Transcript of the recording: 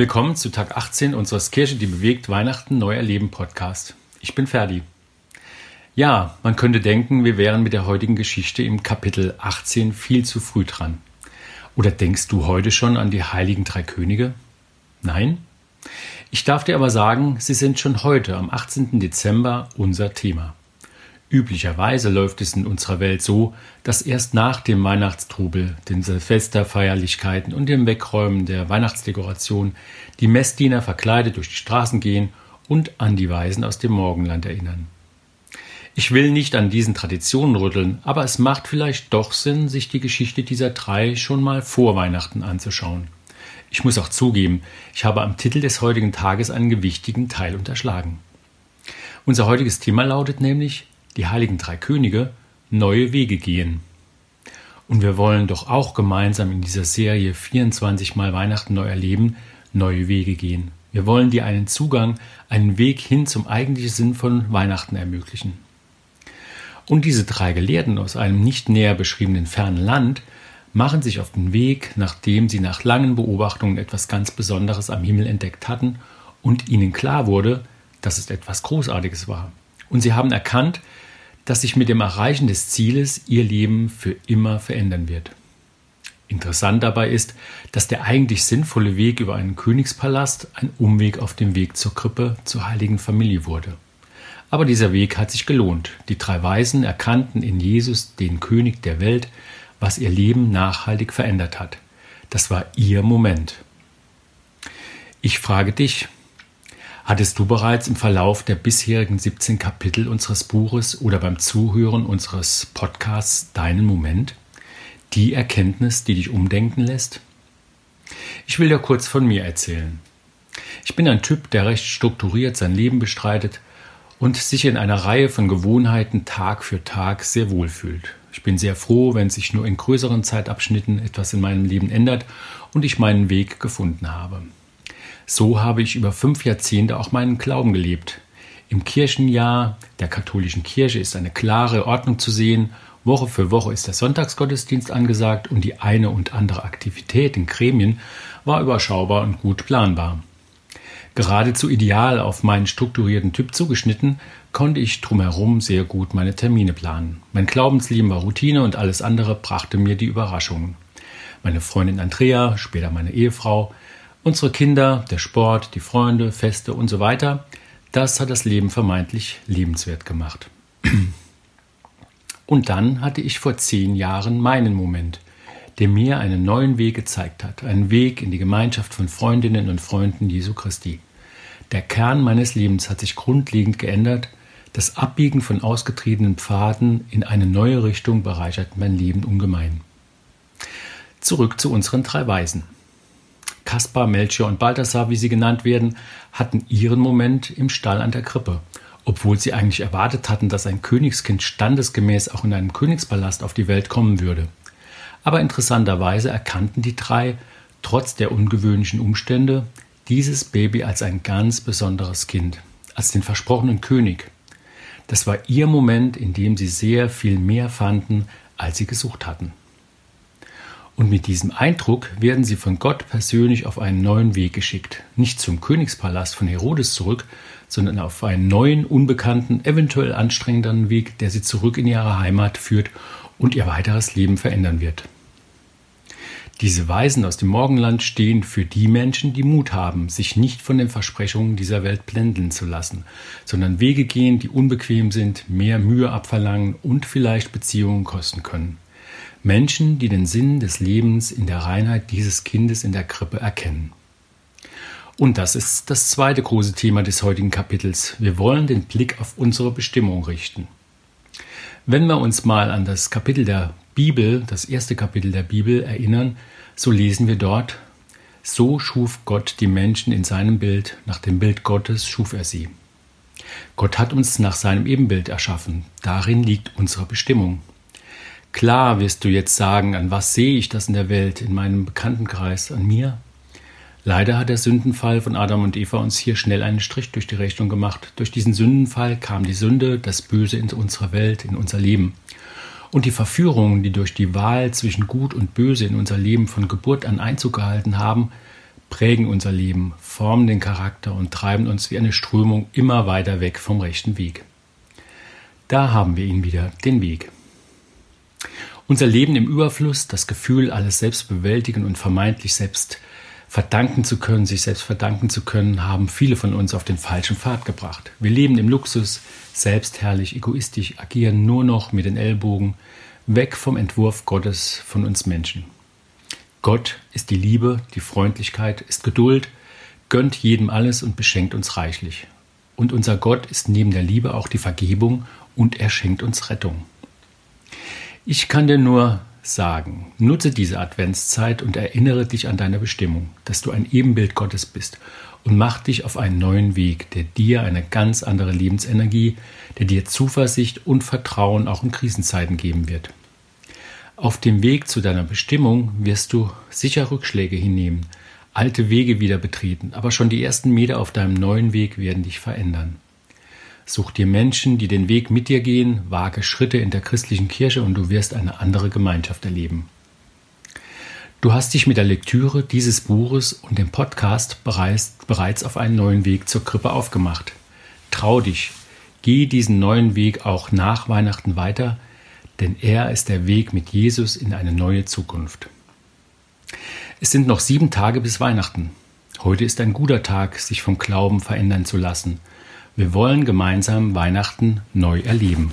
Willkommen zu Tag 18 unseres Kirche, die bewegt Weihnachten neu erleben Podcast. Ich bin Ferdi. Ja, man könnte denken, wir wären mit der heutigen Geschichte im Kapitel 18 viel zu früh dran. Oder denkst du heute schon an die heiligen drei Könige? Nein? Ich darf dir aber sagen, sie sind schon heute am 18. Dezember unser Thema. Üblicherweise läuft es in unserer Welt so, dass erst nach dem Weihnachtstrubel, den Silvesterfeierlichkeiten und dem Wegräumen der Weihnachtsdekoration die Messdiener verkleidet durch die Straßen gehen und an die Weisen aus dem Morgenland erinnern. Ich will nicht an diesen Traditionen rütteln, aber es macht vielleicht doch Sinn, sich die Geschichte dieser drei schon mal vor Weihnachten anzuschauen. Ich muss auch zugeben, ich habe am Titel des heutigen Tages einen gewichtigen Teil unterschlagen. Unser heutiges Thema lautet nämlich die heiligen drei Könige neue Wege gehen. Und wir wollen doch auch gemeinsam in dieser Serie 24 Mal Weihnachten neu erleben, neue Wege gehen. Wir wollen dir einen Zugang, einen Weg hin zum eigentlichen Sinn von Weihnachten ermöglichen. Und diese drei Gelehrten aus einem nicht näher beschriebenen fernen Land machen sich auf den Weg, nachdem sie nach langen Beobachtungen etwas ganz Besonderes am Himmel entdeckt hatten und ihnen klar wurde, dass es etwas Großartiges war. Und sie haben erkannt, dass sich mit dem Erreichen des Zieles ihr Leben für immer verändern wird. Interessant dabei ist, dass der eigentlich sinnvolle Weg über einen Königspalast ein Umweg auf dem Weg zur Krippe zur heiligen Familie wurde. Aber dieser Weg hat sich gelohnt. Die drei Weisen erkannten in Jesus den König der Welt, was ihr Leben nachhaltig verändert hat. Das war ihr Moment. Ich frage dich, Hattest du bereits im Verlauf der bisherigen 17 Kapitel unseres Buches oder beim Zuhören unseres Podcasts deinen Moment? Die Erkenntnis, die dich umdenken lässt? Ich will dir kurz von mir erzählen. Ich bin ein Typ, der recht strukturiert sein Leben bestreitet und sich in einer Reihe von Gewohnheiten Tag für Tag sehr wohl fühlt. Ich bin sehr froh, wenn sich nur in größeren Zeitabschnitten etwas in meinem Leben ändert und ich meinen Weg gefunden habe. So habe ich über fünf Jahrzehnte auch meinen Glauben gelebt. Im Kirchenjahr der katholischen Kirche ist eine klare Ordnung zu sehen. Woche für Woche ist der Sonntagsgottesdienst angesagt und die eine und andere Aktivität in Gremien war überschaubar und gut planbar. Geradezu ideal auf meinen strukturierten Typ zugeschnitten, konnte ich drumherum sehr gut meine Termine planen. Mein Glaubensleben war Routine und alles andere brachte mir die Überraschungen. Meine Freundin Andrea, später meine Ehefrau, Unsere Kinder, der Sport, die Freunde, Feste und so weiter, das hat das Leben vermeintlich lebenswert gemacht. Und dann hatte ich vor zehn Jahren meinen Moment, der mir einen neuen Weg gezeigt hat, einen Weg in die Gemeinschaft von Freundinnen und Freunden Jesu Christi. Der Kern meines Lebens hat sich grundlegend geändert, das Abbiegen von ausgetretenen Pfaden in eine neue Richtung bereichert mein Leben ungemein. Zurück zu unseren drei Weisen. Kaspar, Melchior und Balthasar, wie sie genannt werden, hatten ihren Moment im Stall an der Krippe, obwohl sie eigentlich erwartet hatten, dass ein Königskind standesgemäß auch in einem Königspalast auf die Welt kommen würde. Aber interessanterweise erkannten die drei, trotz der ungewöhnlichen Umstände, dieses Baby als ein ganz besonderes Kind, als den versprochenen König. Das war ihr Moment, in dem sie sehr viel mehr fanden, als sie gesucht hatten. Und mit diesem Eindruck werden sie von Gott persönlich auf einen neuen Weg geschickt. Nicht zum Königspalast von Herodes zurück, sondern auf einen neuen, unbekannten, eventuell anstrengenderen Weg, der sie zurück in ihre Heimat führt und ihr weiteres Leben verändern wird. Diese Weisen aus dem Morgenland stehen für die Menschen, die Mut haben, sich nicht von den Versprechungen dieser Welt blenden zu lassen, sondern Wege gehen, die unbequem sind, mehr Mühe abverlangen und vielleicht Beziehungen kosten können. Menschen, die den Sinn des Lebens in der Reinheit dieses Kindes in der Krippe erkennen. Und das ist das zweite große Thema des heutigen Kapitels. Wir wollen den Blick auf unsere Bestimmung richten. Wenn wir uns mal an das Kapitel der Bibel, das erste Kapitel der Bibel erinnern, so lesen wir dort, so schuf Gott die Menschen in seinem Bild, nach dem Bild Gottes schuf er sie. Gott hat uns nach seinem Ebenbild erschaffen, darin liegt unsere Bestimmung. Klar wirst du jetzt sagen, an was sehe ich das in der Welt, in meinem Bekanntenkreis, an mir? Leider hat der Sündenfall von Adam und Eva uns hier schnell einen Strich durch die Rechnung gemacht. Durch diesen Sündenfall kam die Sünde, das Böse in unsere Welt, in unser Leben. Und die Verführungen, die durch die Wahl zwischen Gut und Böse in unser Leben von Geburt an Einzug gehalten haben, prägen unser Leben, formen den Charakter und treiben uns wie eine Strömung immer weiter weg vom rechten Weg. Da haben wir ihn wieder, den Weg. Unser Leben im Überfluss, das Gefühl, alles selbst bewältigen und vermeintlich selbst verdanken zu können, sich selbst verdanken zu können, haben viele von uns auf den falschen Pfad gebracht. Wir leben im Luxus, selbstherrlich, egoistisch, agieren nur noch mit den Ellbogen, weg vom Entwurf Gottes von uns Menschen. Gott ist die Liebe, die Freundlichkeit, ist Geduld, gönnt jedem alles und beschenkt uns reichlich. Und unser Gott ist neben der Liebe auch die Vergebung und er schenkt uns Rettung. Ich kann dir nur sagen, nutze diese Adventszeit und erinnere dich an deine Bestimmung, dass du ein Ebenbild Gottes bist und mach dich auf einen neuen Weg, der dir eine ganz andere Lebensenergie, der dir Zuversicht und Vertrauen auch in Krisenzeiten geben wird. Auf dem Weg zu deiner Bestimmung wirst du sicher Rückschläge hinnehmen, alte Wege wieder betreten, aber schon die ersten Meter auf deinem neuen Weg werden dich verändern. Such dir Menschen, die den Weg mit dir gehen, wage Schritte in der christlichen Kirche und du wirst eine andere Gemeinschaft erleben. Du hast dich mit der Lektüre dieses Buches und dem Podcast bereits, bereits auf einen neuen Weg zur Krippe aufgemacht. Trau dich, geh diesen neuen Weg auch nach Weihnachten weiter, denn er ist der Weg mit Jesus in eine neue Zukunft. Es sind noch sieben Tage bis Weihnachten. Heute ist ein guter Tag, sich vom Glauben verändern zu lassen – wir wollen gemeinsam Weihnachten neu erleben.